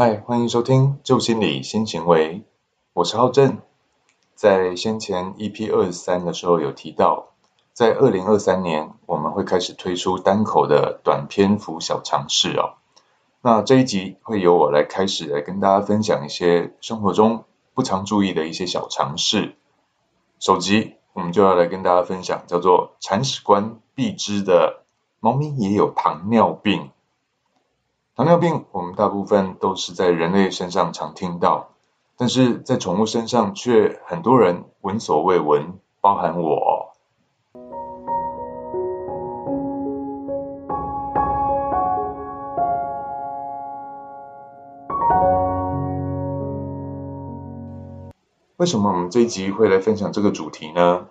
嗨，欢迎收听旧心理新行为，我是浩正。在先前 EP 二三的时候有提到，在二零二三年我们会开始推出单口的短篇幅小尝试哦。那这一集会由我来开始来跟大家分享一些生活中不常注意的一些小常识。首集我们就要来跟大家分享叫做“铲屎官必知的猫咪也有糖尿病”。糖尿病，我们大部分都是在人类身上常听到，但是在宠物身上却很多人闻所未闻，包含我。为什么我们这一集会来分享这个主题呢？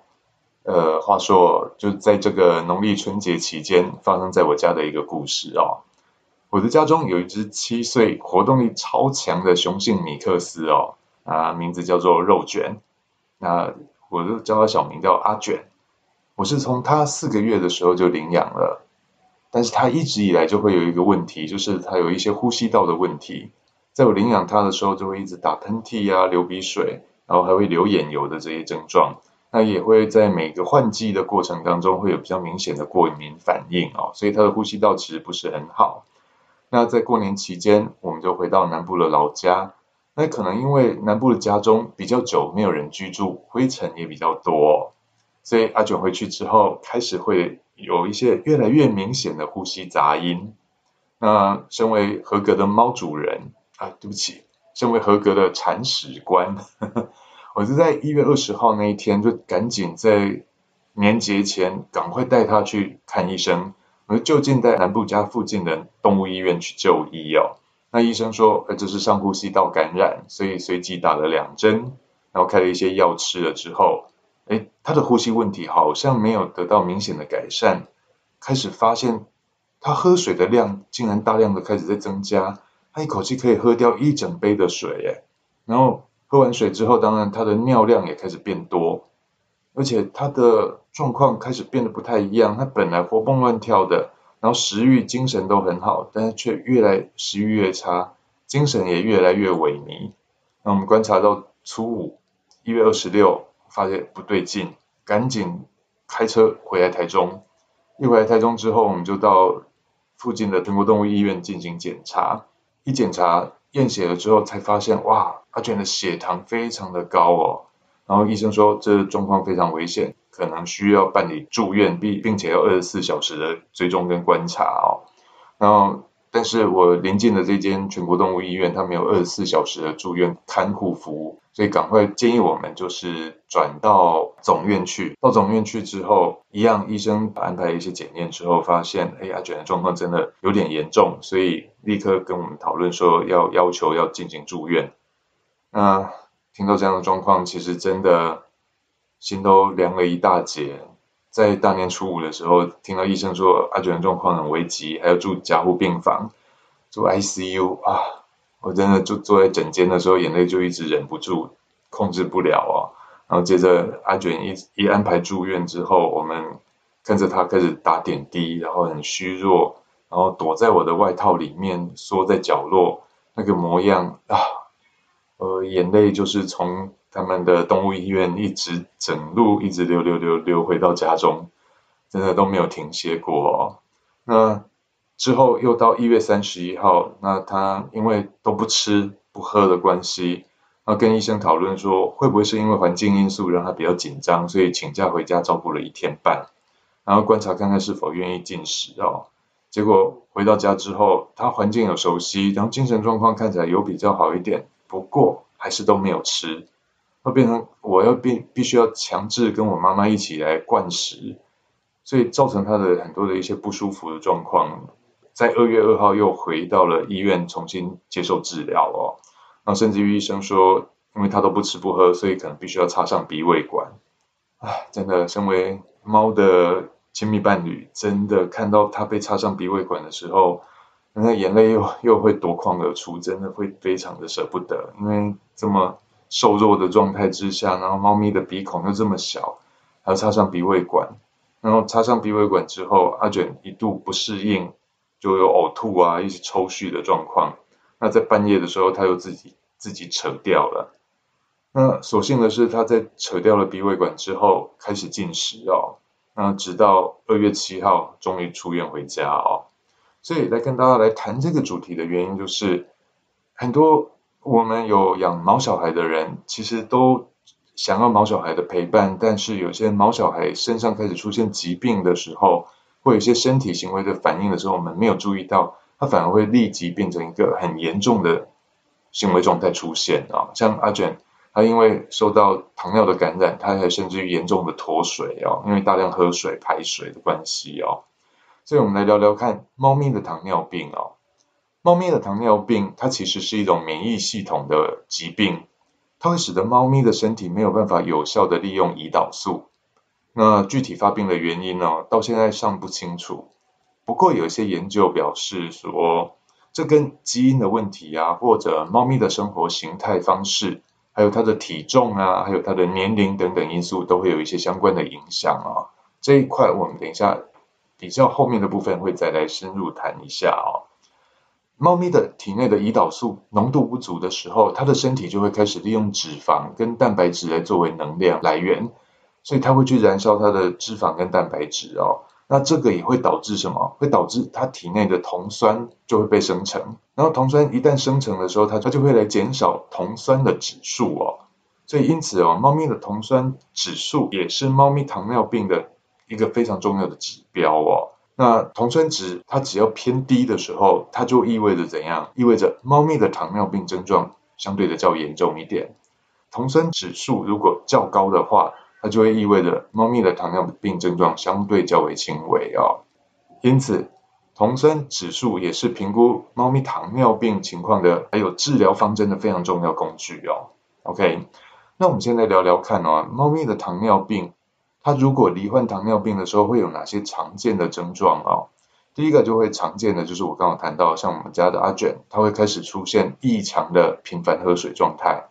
呃，话说，就在这个农历春节期间，发生在我家的一个故事哦。我的家中有一只七岁、活动力超强的雄性米克斯哦，啊，名字叫做肉卷，那我就叫它小名叫阿卷。我是从它四个月的时候就领养了，但是它一直以来就会有一个问题，就是它有一些呼吸道的问题。在我领养它的时候，就会一直打喷嚏啊、流鼻水，然后还会流眼油的这些症状。那也会在每个换季的过程当中会有比较明显的过敏反应哦，所以它的呼吸道其实不是很好。那在过年期间，我们就回到南部的老家。那可能因为南部的家中比较久没有人居住，灰尘也比较多，所以阿卷回去之后，开始会有一些越来越明显的呼吸杂音。那身为合格的猫主人啊，对不起，身为合格的铲屎官，我是在一月二十号那一天，就赶紧在年节前赶快带他去看医生。而就近在南部家附近的动物医院去就医哦。那医生说，呃，这是上呼吸道感染，所以随即打了两针，然后开了一些药吃了之后，哎，他的呼吸问题好像没有得到明显的改善，开始发现他喝水的量竟然大量的开始在增加，他一口气可以喝掉一整杯的水，哎，然后喝完水之后，当然他的尿量也开始变多。而且他的状况开始变得不太一样，他本来活蹦乱跳的，然后食欲、精神都很好，但是却越来食欲越差，精神也越来越萎靡。那我们观察到初五一月二十六，发现不对劲，赶紧开车回来台中。一回来台中之后，我们就到附近的全国动物医院进行检查。一检查验血了之后，才发现哇，阿卷的血糖非常的高哦。然后医生说，这状况非常危险，可能需要办理住院，并并且要二十四小时的追踪跟观察哦。然后，但是我临近的这间全国动物医院，它没有二十四小时的住院看护服务，所以赶快建议我们就是转到总院去。到总院去之后，一样医生安排一些检验之后，发现哎阿卷的状况真的有点严重，所以立刻跟我们讨论说要要求要进行住院。那。听到这样的状况，其实真的心都凉了一大截。在大年初五的时候，听到医生说阿卷的状况很危急，还要住加护病房，住 ICU 啊！我真的就坐在诊间的时候，眼泪就一直忍不住，控制不了啊。然后接着阿卷一一安排住院之后，我们看着他开始打点滴，然后很虚弱，然后躲在我的外套里面，缩在角落，那个模样啊！呃，眼泪就是从他们的动物医院一直整路一直流流流流回到家中，真的都没有停歇过。哦那之后又到一月三十一号，那他因为都不吃不喝的关系，那跟医生讨论说，会不会是因为环境因素让他比较紧张，所以请假回家照顾了一天半，然后观察看看是否愿意进食哦。结果回到家之后，他环境有熟悉，然后精神状况看起来有比较好一点。不过还是都没有吃，会变成我要必必须要强制跟我妈妈一起来灌食，所以造成他的很多的一些不舒服的状况。在二月二号又回到了医院重新接受治疗哦，然后甚至于医生说，因为他都不吃不喝，所以可能必须要插上鼻胃管。唉，真的，身为猫的亲密伴侣，真的看到它被插上鼻胃管的时候。那眼泪又又会夺眶而出，真的会非常的舍不得，因为这么瘦弱的状态之下，然后猫咪的鼻孔又这么小，还要插上鼻胃管，然后插上鼻胃管之后，阿卷一度不适应，就有呕吐啊，一些抽搐的状况，那在半夜的时候，他又自己自己扯掉了。那所幸的是，他在扯掉了鼻胃管之后，开始进食哦。那直到二月七号，终于出院回家哦。所以来跟大家来谈这个主题的原因，就是很多我们有养毛小孩的人，其实都想要毛小孩的陪伴，但是有些毛小孩身上开始出现疾病的时候，或有些身体行为的反应的时候，我们没有注意到，它反而会立即变成一个很严重的行为状态出现啊，像阿卷。他因为受到糖尿的感染，他还甚至于严重的脱水哦，因为大量喝水排水的关系哦。所以，我们来聊聊看猫咪的糖尿病哦。猫咪的糖尿病，它其实是一种免疫系统的疾病，它会使得猫咪的身体没有办法有效的利用胰岛素。那具体发病的原因呢，到现在尚不清楚。不过，有一些研究表示说，这跟基因的问题啊，或者猫咪的生活形态方式。还有它的体重啊，还有它的年龄等等因素，都会有一些相关的影响啊。这一块我们等一下比较后面的部分会再来深入谈一下哦。猫咪的体内的胰岛素浓度不足的时候，它的身体就会开始利用脂肪跟蛋白质来作为能量来源，所以它会去燃烧它的脂肪跟蛋白质哦。那这个也会导致什么？会导致它体内的酮酸就会被生成，然后酮酸一旦生成的时候，它它就会来减少酮酸的指数哦。所以因此哦，猫咪的酮酸指数也是猫咪糖尿病的一个非常重要的指标哦。那酮酸值它只要偏低的时候，它就意味着怎样？意味着猫咪的糖尿病症状相对的较严重一点。酮酸指数如果较高的话，它就会意味着猫咪的糖尿病症状相对较为轻微哦，因此酮酸指数也是评估猫咪糖尿病情况的，还有治疗方针的非常重要工具哦。OK，那我们现在聊聊看哦，猫咪的糖尿病，他如果罹患糖尿病的时候会有哪些常见的症状哦？第一个就会常见的就是我刚刚谈到，像我们家的阿卷，它会开始出现异常的频繁喝水状态，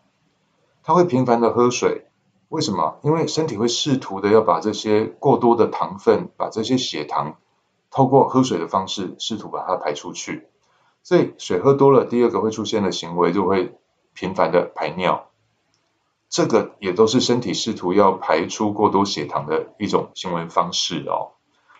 它会频繁的喝水。为什么？因为身体会试图的要把这些过多的糖分，把这些血糖，透过喝水的方式试图把它排出去。所以水喝多了，第二个会出现的行为就会频繁的排尿。这个也都是身体试图要排出过多血糖的一种行为方式哦。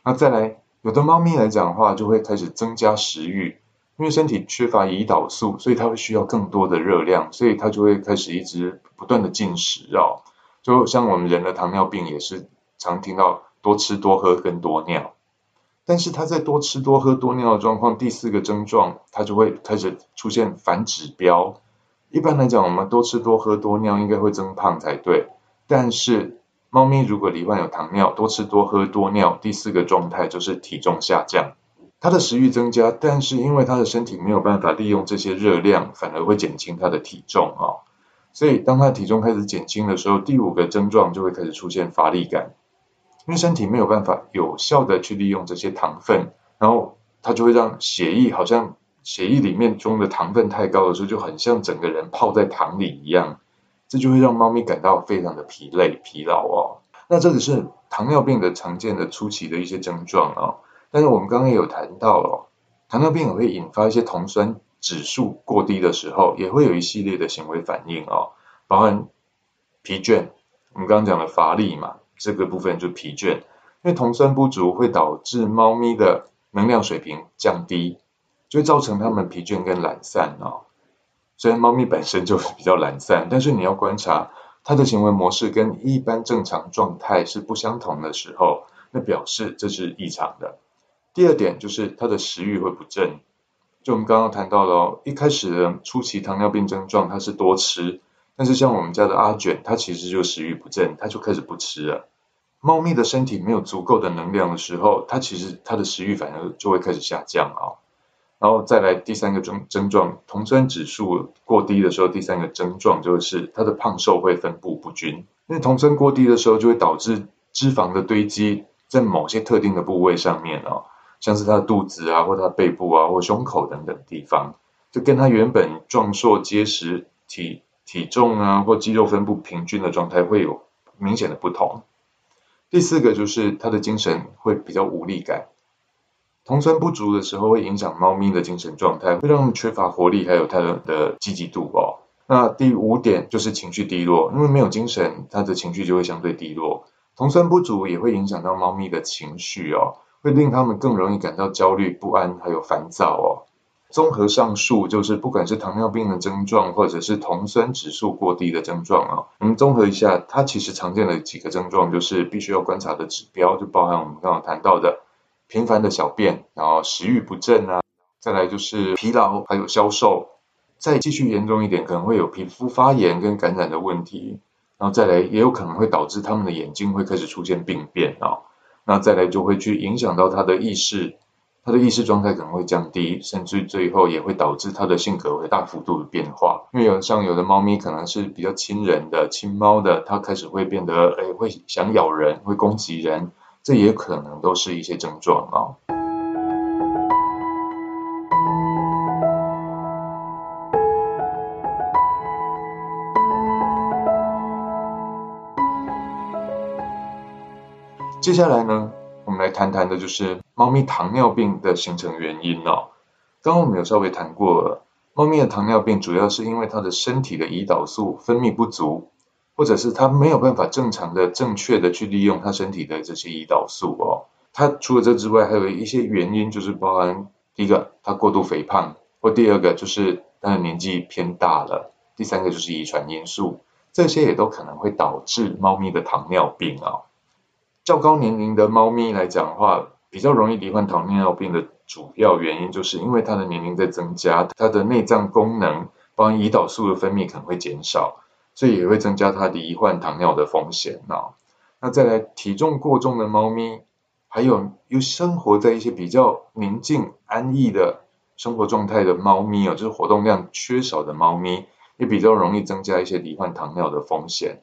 那再来，有的猫咪来讲的话，就会开始增加食欲，因为身体缺乏胰岛素，所以它会需要更多的热量，所以它就会开始一直不断的进食哦。就像我们人的糖尿病也是常听到多吃多喝跟多尿，但是它在多吃多喝多尿的状况，第四个症状它就会开始出现反指标。一般来讲，我们多吃多喝多尿应该会增胖才对，但是猫咪如果罹患有糖尿，多吃多喝多尿，第四个状态就是体重下降，它的食欲增加，但是因为它的身体没有办法利用这些热量，反而会减轻它的体重啊。所以，当它体重开始减轻的时候，第五个症状就会开始出现乏力感，因为身体没有办法有效的去利用这些糖分，然后它就会让血液好像血液里面中的糖分太高的时候，就很像整个人泡在糖里一样，这就会让猫咪感到非常的疲累、疲劳哦。那这个是糖尿病的常见的初期的一些症状哦。但是我们刚刚也有谈到了，糖尿病也会引发一些酮酸。指数过低的时候，也会有一系列的行为反应哦，包含疲倦。我们刚刚讲的乏力嘛，这个部分就疲倦，因为酮酸不足会导致猫咪的能量水平降低，就会造成它们疲倦跟懒散哦。虽然猫咪本身就是比较懒散，但是你要观察它的行为模式跟一般正常状态是不相同的时候，那表示这是异常的。第二点就是它的食欲会不振。就我们刚刚谈到了，一开始的初期糖尿病症状，它是多吃，但是像我们家的阿卷，它其实就食欲不振，它就开始不吃了。猫咪的身体没有足够的能量的时候，它其实它的食欲反而就会开始下降啊。然后再来第三个症症状，酮酸指数过低的时候，第三个症状就是它的胖瘦会分布不均，因为酮酸过低的时候，就会导致脂肪的堆积在某些特定的部位上面哦。像是他的肚子啊，或它背部啊，或胸口等等地方，就跟他原本壮硕结实体体重啊，或肌肉分布平均的状态会有明显的不同。第四个就是他的精神会比较无力感，酮酸不足的时候会影响猫咪的精神状态，会让它们缺乏活力，还有它的积极度哦。那第五点就是情绪低落，因为没有精神，它的情绪就会相对低落。酮酸不足也会影响到猫咪的情绪哦，会令它们更容易感到焦虑不安，还有烦躁哦。综合上述，就是不管是糖尿病的症状，或者是酮酸指数过低的症状啊，我们综合一下，它其实常见的几个症状，就是必须要观察的指标，就包含我们刚刚谈到的频繁的小便，然后食欲不振啊，再来就是疲劳，还有消瘦。再继续严重一点，可能会有皮肤发炎跟感染的问题，然后再来也有可能会导致他们的眼睛会开始出现病变啊，那再来就会去影响到他的意识，他的意识状态可能会降低，甚至最后也会导致他的性格会大幅度的变化。因为有像有的猫咪可能是比较亲人的亲猫的，它开始会变得诶会想咬人，会攻击人，这也可能都是一些症状啊。接下来呢，我们来谈谈的就是猫咪糖尿病的形成原因哦。刚刚我们有稍微谈过了，猫咪的糖尿病主要是因为它的身体的胰岛素分泌不足，或者是它没有办法正常的、正确的去利用它身体的这些胰岛素哦。它除了这之外，还有一些原因，就是包含第一个，它过度肥胖，或第二个就是它的年纪偏大了，第三个就是遗传因素，这些也都可能会导致猫咪的糖尿病啊。较高年龄的猫咪来讲的话，比较容易罹患糖尿病的主要原因，就是因为它的年龄在增加，它的内脏功能，包含胰岛素的分泌可能会减少，所以也会增加它罹患糖尿的风险啊。那再来，体重过重的猫咪，还有又生活在一些比较宁静安逸的生活状态的猫咪哦，就是活动量缺少的猫咪，也比较容易增加一些罹患糖尿的风险。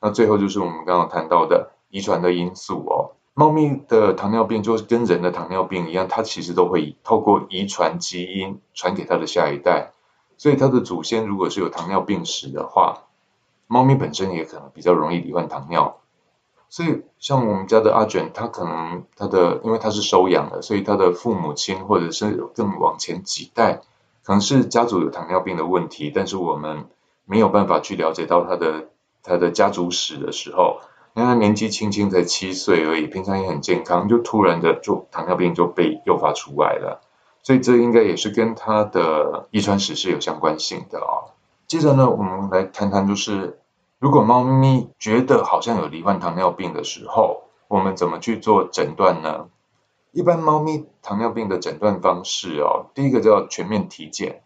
那最后就是我们刚刚谈到的。遗传的因素哦，猫咪的糖尿病就是跟人的糖尿病一样，它其实都会透过遗传基因传给它的下一代，所以它的祖先如果是有糖尿病史的话，猫咪本身也可能比较容易罹患糖尿。所以像我们家的阿卷，它可能它的因为它是收养的，所以它的父母亲或者是更往前几代，可能是家族有糖尿病的问题，但是我们没有办法去了解到它的它的家族史的时候。因为他年纪轻轻才七岁而已，平常也很健康，就突然的就糖尿病就被诱发出来了，所以这应该也是跟他的遗传史是有相关性的哦。接着呢，我们来谈谈，就是如果猫咪觉得好像有罹患糖尿病的时候，我们怎么去做诊断呢？一般猫咪糖尿病的诊断方式哦，第一个叫全面体检。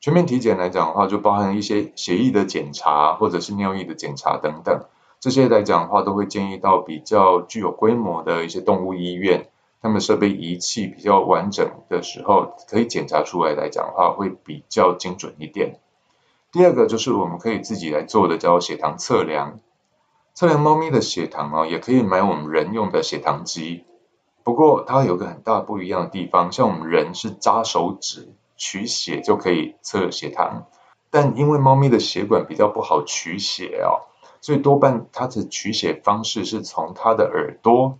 全面体检来讲的话，就包含一些血液的检查或者是尿液的检查等等。这些来讲的话，都会建议到比较具有规模的一些动物医院，他们设备仪器比较完整的时候，可以检查出来来讲的话，会比较精准一点。第二个就是我们可以自己来做的，叫血糖测量。测量猫咪的血糖哦，也可以买我们人用的血糖机。不过它有个很大不一样的地方，像我们人是扎手指取血就可以测血糖，但因为猫咪的血管比较不好取血哦。所以多半它的取血方式是从它的耳朵、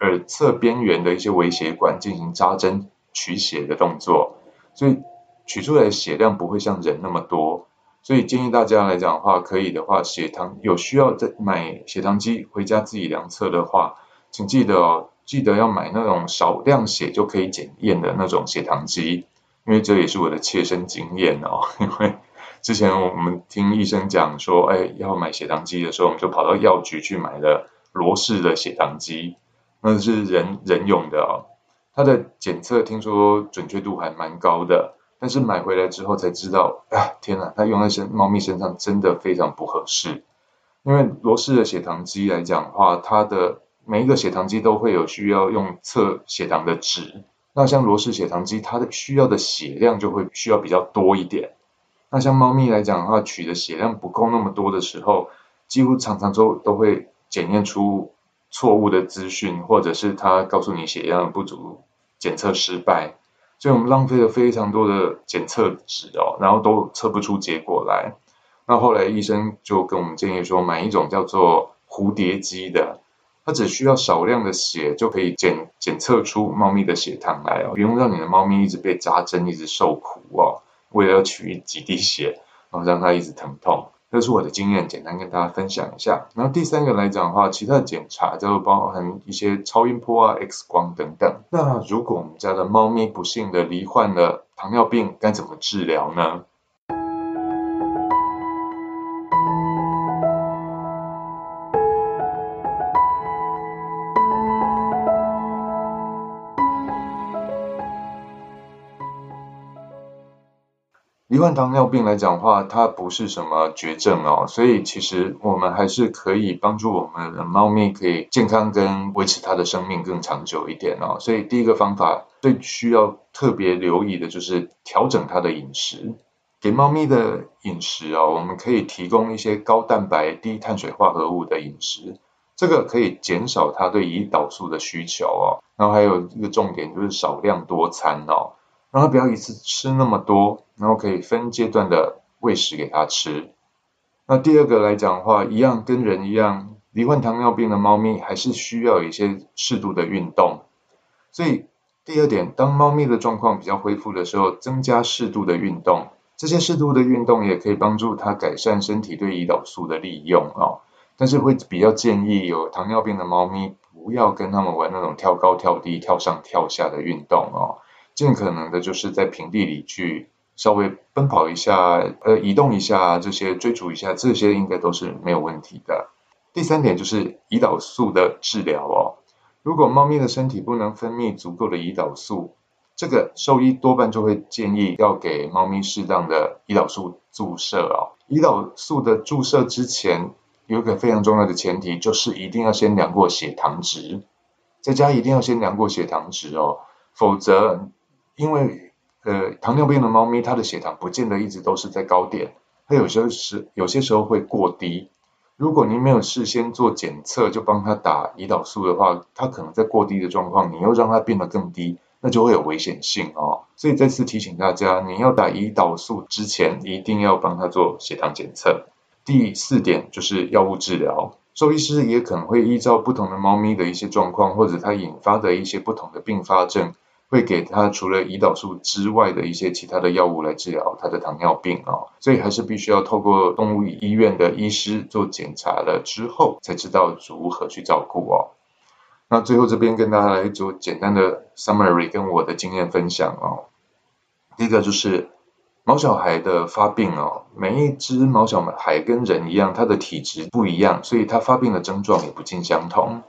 耳侧边缘的一些微血管进行扎针取血的动作，所以取出来血量不会像人那么多。所以建议大家来讲的话，可以的话，血糖有需要再买血糖机回家自己量测的话，请记得哦，记得要买那种少量血就可以检验的那种血糖机，因为这也是我的切身经验哦，因为。之前我们听医生讲说，哎，要买血糖机的时候，我们就跑到药局去买了罗氏的血糖机，那是人人用的哦。它的检测听说准确度还蛮高的，但是买回来之后才知道，啊，天哪，它用在身猫咪身上真的非常不合适。因为罗氏的血糖机来讲的话，它的每一个血糖机都会有需要用测血糖的纸，那像罗氏血糖机，它的需要的血量就会需要比较多一点。那像猫咪来讲的话，取的血量不够那么多的时候，几乎常常都都会检验出错误的资讯，或者是它告诉你血量不足，检测失败，所以我们浪费了非常多的检测纸哦，然后都测不出结果来。那后来医生就跟我们建议说，买一种叫做蝴蝶机的，它只需要少量的血就可以检检测出猫咪的血糖来哦，不用让你的猫咪一直被扎针，一直受苦哦，为了要取几滴血，然后让它一直疼痛。这是我的经验，简单跟大家分享一下。然后第三个来讲的话，其他的检查就包含一些超音波啊、X 光等等。那如果我们家的猫咪不幸的罹患了糖尿病，该怎么治疗呢？罹患糖尿病来讲话，它不是什么绝症哦，所以其实我们还是可以帮助我们的猫咪可以健康跟维持它的生命更长久一点哦。所以第一个方法最需要特别留意的就是调整它的饮食。给猫咪的饮食哦，我们可以提供一些高蛋白、低碳水化合物的饮食，这个可以减少它对胰岛素的需求哦。然后还有一个重点就是少量多餐哦。让它不要一次吃那么多，然后可以分阶段的喂食给它吃。那第二个来讲的话，一样跟人一样，罹患糖尿病的猫咪还是需要一些适度的运动。所以第二点，当猫咪的状况比较恢复的时候，增加适度的运动。这些适度的运动也可以帮助它改善身体对胰岛素的利用哦。但是会比较建议有糖尿病的猫咪不要跟它们玩那种跳高跳低、跳上跳下的运动哦。尽可能的就是在平地里去稍微奔跑一下，呃，移动一下，这些追逐一下，这些应该都是没有问题的。第三点就是胰岛素的治疗哦。如果猫咪的身体不能分泌足够的胰岛素，这个兽医多半就会建议要给猫咪适当的胰岛素注射哦。胰岛素的注射之前有一个非常重要的前提，就是一定要先量过血糖值，在家一定要先量过血糖值哦，否则。因为呃，糖尿病的猫咪，它的血糖不见得一直都是在高点，它有时有些时候会过低。如果您没有事先做检测，就帮它打胰岛素的话，它可能在过低的状况，你又让它变得更低，那就会有危险性哦。所以再次提醒大家，你要打胰岛素之前，一定要帮它做血糖检测。第四点就是药物治疗，兽医师也可能会依照不同的猫咪的一些状况，或者它引发的一些不同的并发症。会给他除了胰岛素之外的一些其他的药物来治疗他的糖尿病啊，所以还是必须要透过动物医院的医师做检查了之后，才知道如何去照顾哦。那最后这边跟大家来做简单的 summary 跟我的经验分享哦。第一个就是毛小孩的发病哦，每一只毛小孩跟人一样，它的体质不一样，所以它发病的症状也不尽相同。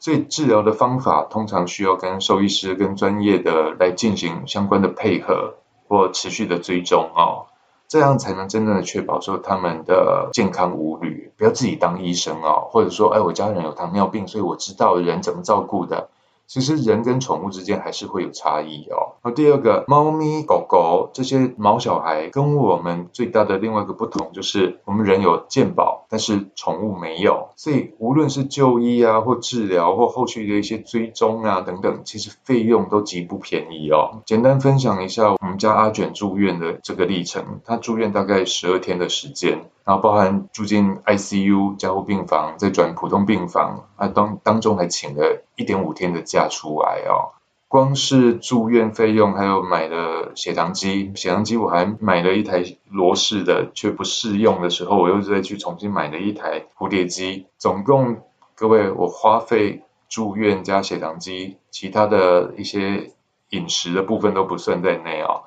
所以治疗的方法通常需要跟兽医师跟专业的来进行相关的配合或持续的追踪哦，这样才能真正的确保说他们的健康无虑。不要自己当医生哦，或者说，哎，我家人有糖尿病，所以我知道人怎么照顾的。其实人跟宠物之间还是会有差异哦。那第二个，猫咪、狗狗这些毛小孩跟我们最大的另外一个不同就是，我们人有健保，但是宠物没有。所以无论是就医啊，或治疗，或后续的一些追踪啊等等，其实费用都极不便宜哦。简单分享一下我们家阿卷住院的这个历程，他住院大概十二天的时间。然后包含住进 ICU 加护病房，再转普通病房，啊当当中还请了一点五天的假出来哦。光是住院费用，还有买的血糖机，血糖机我还买了一台罗氏的，却不适用的时候，我又再去重新买了一台蝴蝶机。总共各位，我花费住院加血糖机，其他的一些饮食的部分都不算在内哦。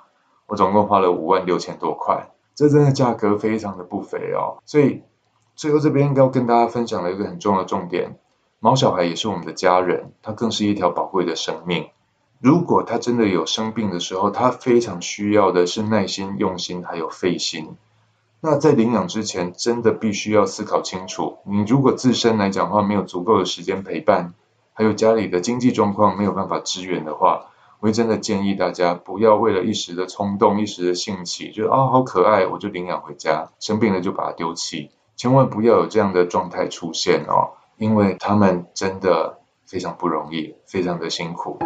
我总共花了五万六千多块。这真的价格非常的不菲哦，所以最后这边要跟大家分享的一个很重要的重点，毛小孩也是我们的家人，它更是一条宝贵的生命。如果它真的有生病的时候，它非常需要的是耐心、用心还有费心。那在领养之前，真的必须要思考清楚，你如果自身来讲话没有足够的时间陪伴，还有家里的经济状况没有办法支援的话。我真的建议大家不要为了一时的冲动、一时的兴起，就啊好可爱，我就领养回家，生病了就把它丢弃，千万不要有这样的状态出现哦，因为他们真的非常不容易，非常的辛苦。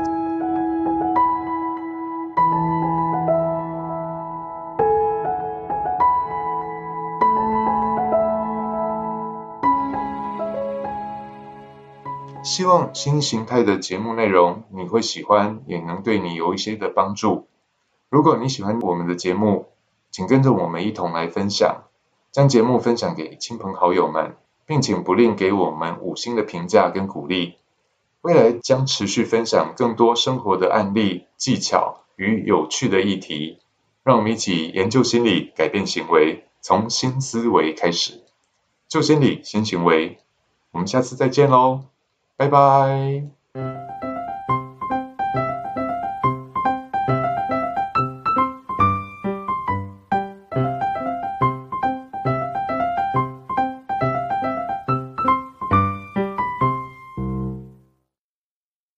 希望新形态的节目内容你会喜欢，也能对你有一些的帮助。如果你喜欢我们的节目，请跟着我们一同来分享，将节目分享给亲朋好友们，并请不吝给我们五星的评价跟鼓励。未来将持续分享更多生活的案例、技巧与有趣的议题，让我们一起研究心理，改变行为，从新思维开始，旧心理新行为。我们下次再见喽，拜拜。